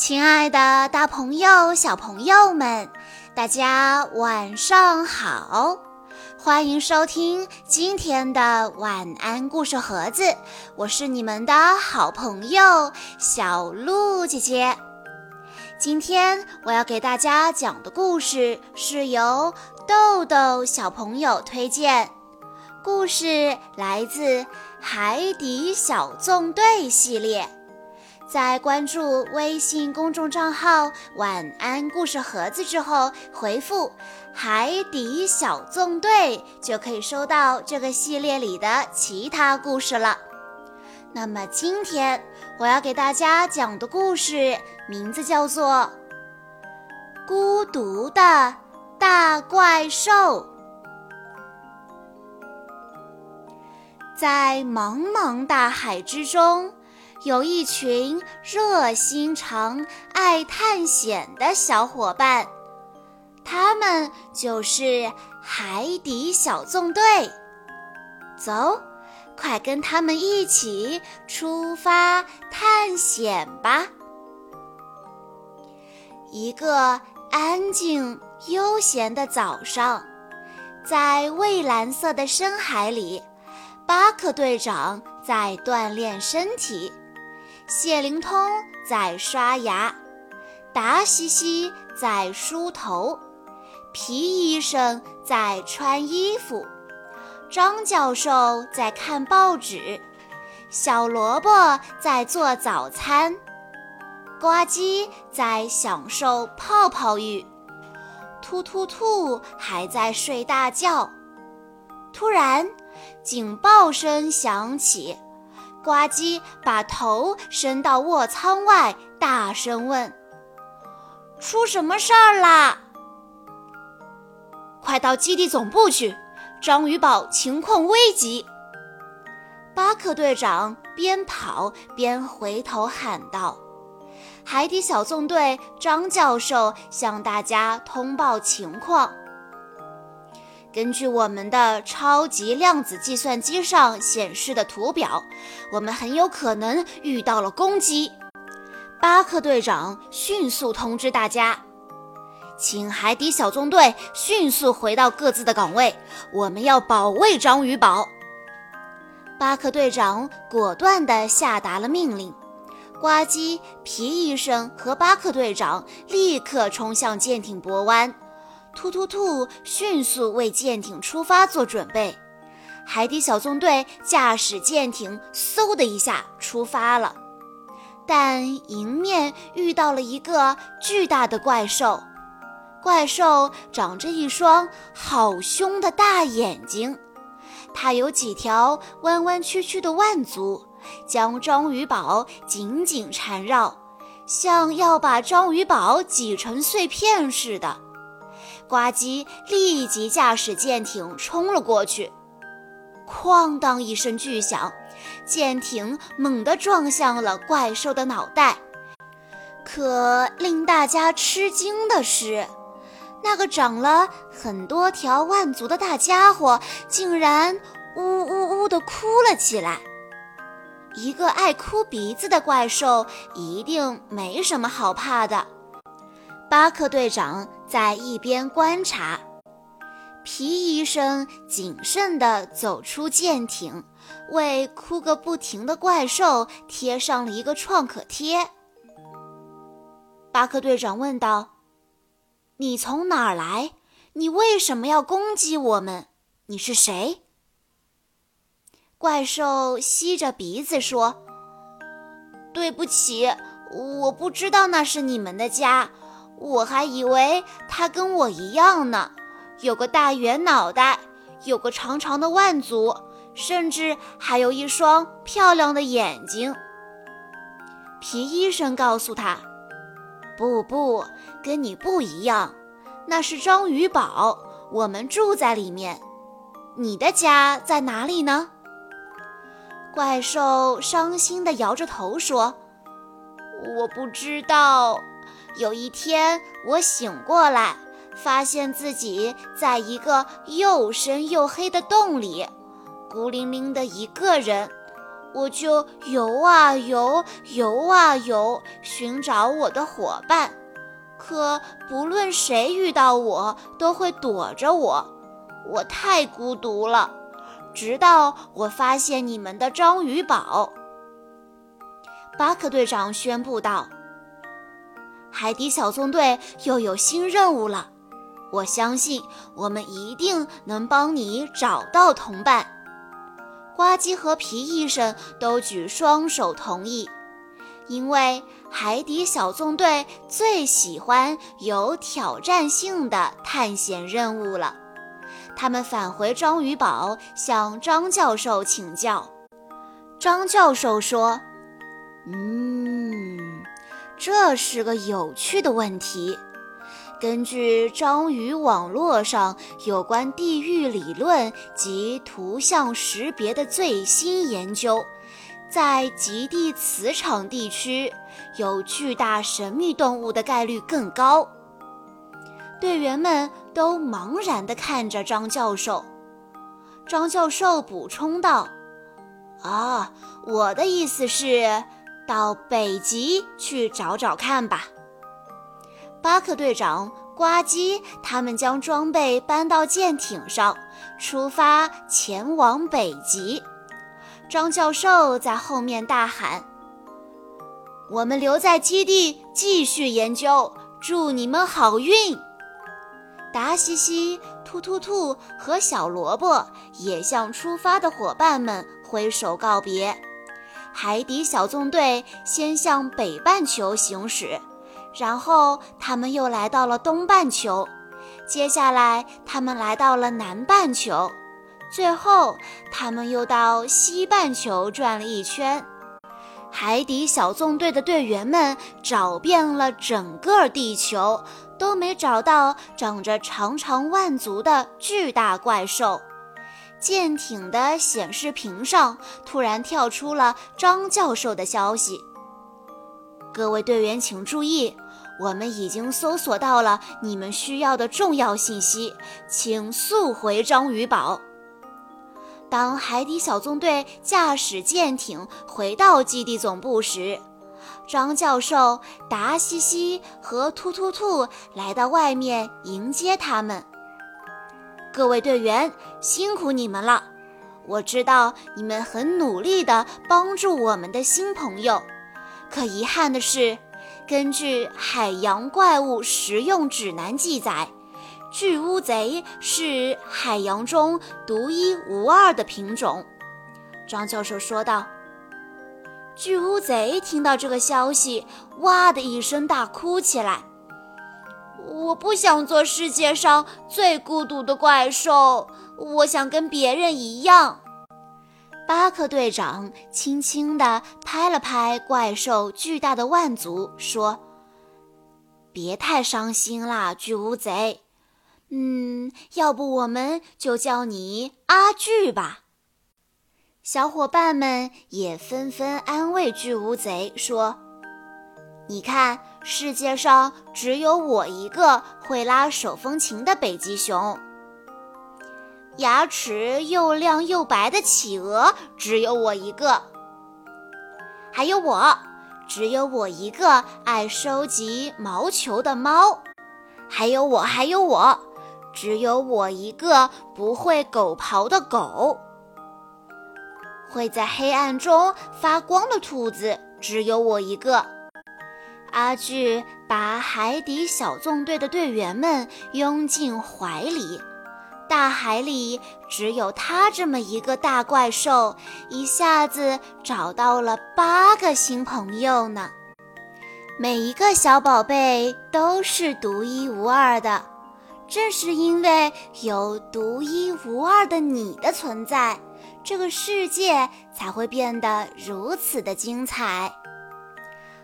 亲爱的，大朋友、小朋友们，大家晚上好！欢迎收听今天的晚安故事盒子，我是你们的好朋友小鹿姐姐。今天我要给大家讲的故事是由豆豆小朋友推荐，故事来自《海底小纵队》系列。在关注微信公众账号“晚安故事盒子”之后，回复“海底小纵队”就可以收到这个系列里的其他故事了。那么今天我要给大家讲的故事名字叫做《孤独的大怪兽》。在茫茫大海之中。有一群热心肠、爱探险的小伙伴，他们就是海底小纵队。走，快跟他们一起出发探险吧！一个安静悠闲的早上，在蔚蓝色的深海里，巴克队长在锻炼身体。谢灵通在刷牙，达西西在梳头，皮医生在穿衣服，张教授在看报纸，小萝卜在做早餐，呱唧在享受泡泡浴，突突兔还在睡大觉。突然，警报声响起。呱唧把头伸到卧舱外，大声问：“出什么事儿啦？”“快到基地总部去，章鱼堡情况危急！”巴克队长边跑边回头喊道：“海底小纵队张教授向大家通报情况。”根据我们的超级量子计算机上显示的图表，我们很有可能遇到了攻击。巴克队长迅速通知大家，请海底小纵队迅速回到各自的岗位，我们要保卫章鱼堡。巴克队长果断地下达了命令，呱唧、皮医生和巴克队长立刻冲向舰艇泊湾。突突兔迅速为舰艇出发做准备，海底小纵队驾驶舰艇，嗖的一下出发了。但迎面遇到了一个巨大的怪兽，怪兽长着一双好凶的大眼睛，它有几条弯弯曲曲的腕足，将章鱼堡紧紧缠绕，像要把章鱼堡挤成碎片似的。呱唧立即驾驶舰艇冲了过去，哐当一声巨响，舰艇猛地撞向了怪兽的脑袋。可令大家吃惊的是，那个长了很多条腕足的大家伙竟然呜呜呜地哭了起来。一个爱哭鼻子的怪兽一定没什么好怕的。巴克队长在一边观察，皮医生谨慎地走出舰艇，为哭个不停的怪兽贴上了一个创可贴。巴克队长问道：“你从哪儿来？你为什么要攻击我们？你是谁？”怪兽吸着鼻子说：“对不起，我不知道那是你们的家。”我还以为它跟我一样呢，有个大圆脑袋，有个长长的腕足，甚至还有一双漂亮的眼睛。皮医生告诉他：“不不，跟你不一样，那是章鱼堡，我们住在里面。你的家在哪里呢？”怪兽伤心地摇着头说：“我不知道。”有一天，我醒过来，发现自己在一个又深又黑的洞里，孤零零的一个人。我就游啊游，游啊游，寻找我的伙伴。可不论谁遇到我，都会躲着我，我太孤独了。直到我发现你们的章鱼堡，巴克队长宣布道：“海底小纵队又有新任务了，我相信我们一定能帮你找到同伴。”呱唧和皮医生都举双手同意。因为海底小纵队最喜欢有挑战性的探险任务了。他们返回章鱼堡，向张教授请教。张教授说：“嗯，这是个有趣的问题。根据章鱼网络上有关地域理论及图像识别的最新研究。”在极地磁场地区，有巨大神秘动物的概率更高。队员们都茫然地看着张教授。张教授补充道：“啊，我的意思是，到北极去找找看吧。”巴克队长、呱唧他们将装备搬到舰艇上，出发前往北极。张教授在后面大喊：“我们留在基地继续研究，祝你们好运！”达西西、突突兔和小萝卜也向出发的伙伴们挥手告别。海底小纵队先向北半球行驶，然后他们又来到了东半球，接下来他们来到了南半球。最后，他们又到西半球转了一圈。海底小纵队的队员们找遍了整个地球，都没找到长着长长腕足的巨大怪兽。舰艇的显示屏上突然跳出了张教授的消息：“各位队员，请注意，我们已经搜索到了你们需要的重要信息，请速回章鱼堡。”当海底小纵队驾驶舰艇回到基地总部时，张教授、达西西和突突兔来到外面迎接他们。各位队员，辛苦你们了！我知道你们很努力地帮助我们的新朋友。可遗憾的是，根据《海洋怪物实用指南》记载。巨乌贼是海洋中独一无二的品种，张教授说道。巨乌贼听到这个消息，哇的一声大哭起来。我不想做世界上最孤独的怪兽，我想跟别人一样。巴克队长轻轻地拍了拍怪兽巨大的腕足，说：“别太伤心啦，巨乌贼。”嗯，要不我们就叫你阿巨吧。小伙伴们也纷纷安慰巨乌贼说：“你看，世界上只有我一个会拉手风琴的北极熊。牙齿又亮又白的企鹅只有我一个。还有我，只有我一个爱收集毛球的猫。还有我，还有我。”只有我一个不会狗刨的狗，会在黑暗中发光的兔子，只有我一个。阿巨把海底小纵队的队员们拥进怀里，大海里只有他这么一个大怪兽，一下子找到了八个新朋友呢。每一个小宝贝都是独一无二的。正是因为有独一无二的你的存在，这个世界才会变得如此的精彩。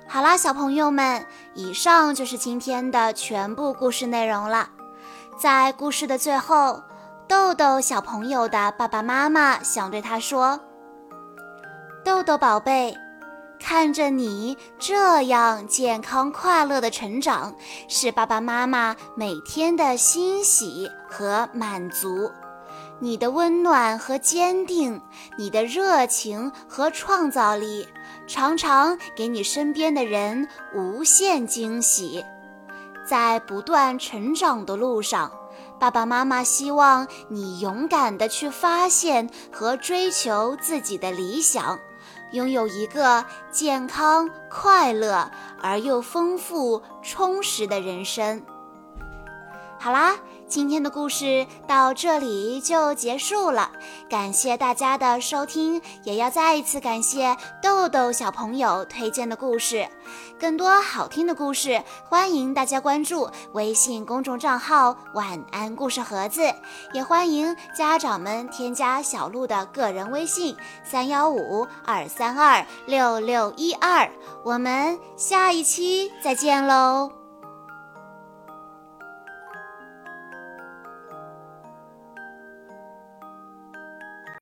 好啦，小朋友们，以上就是今天的全部故事内容了。在故事的最后，豆豆小朋友的爸爸妈妈想对他说：“豆豆宝贝。”看着你这样健康快乐的成长，是爸爸妈妈每天的欣喜和满足。你的温暖和坚定，你的热情和创造力，常常给你身边的人无限惊喜。在不断成长的路上，爸爸妈妈希望你勇敢地去发现和追求自己的理想，拥有一个健康、快乐而又丰富、充实的人生。好啦。今天的故事到这里就结束了，感谢大家的收听，也要再一次感谢豆豆小朋友推荐的故事。更多好听的故事，欢迎大家关注微信公众账号“晚安故事盒子”，也欢迎家长们添加小鹿的个人微信：三幺五二三二六六一二。我们下一期再见喽！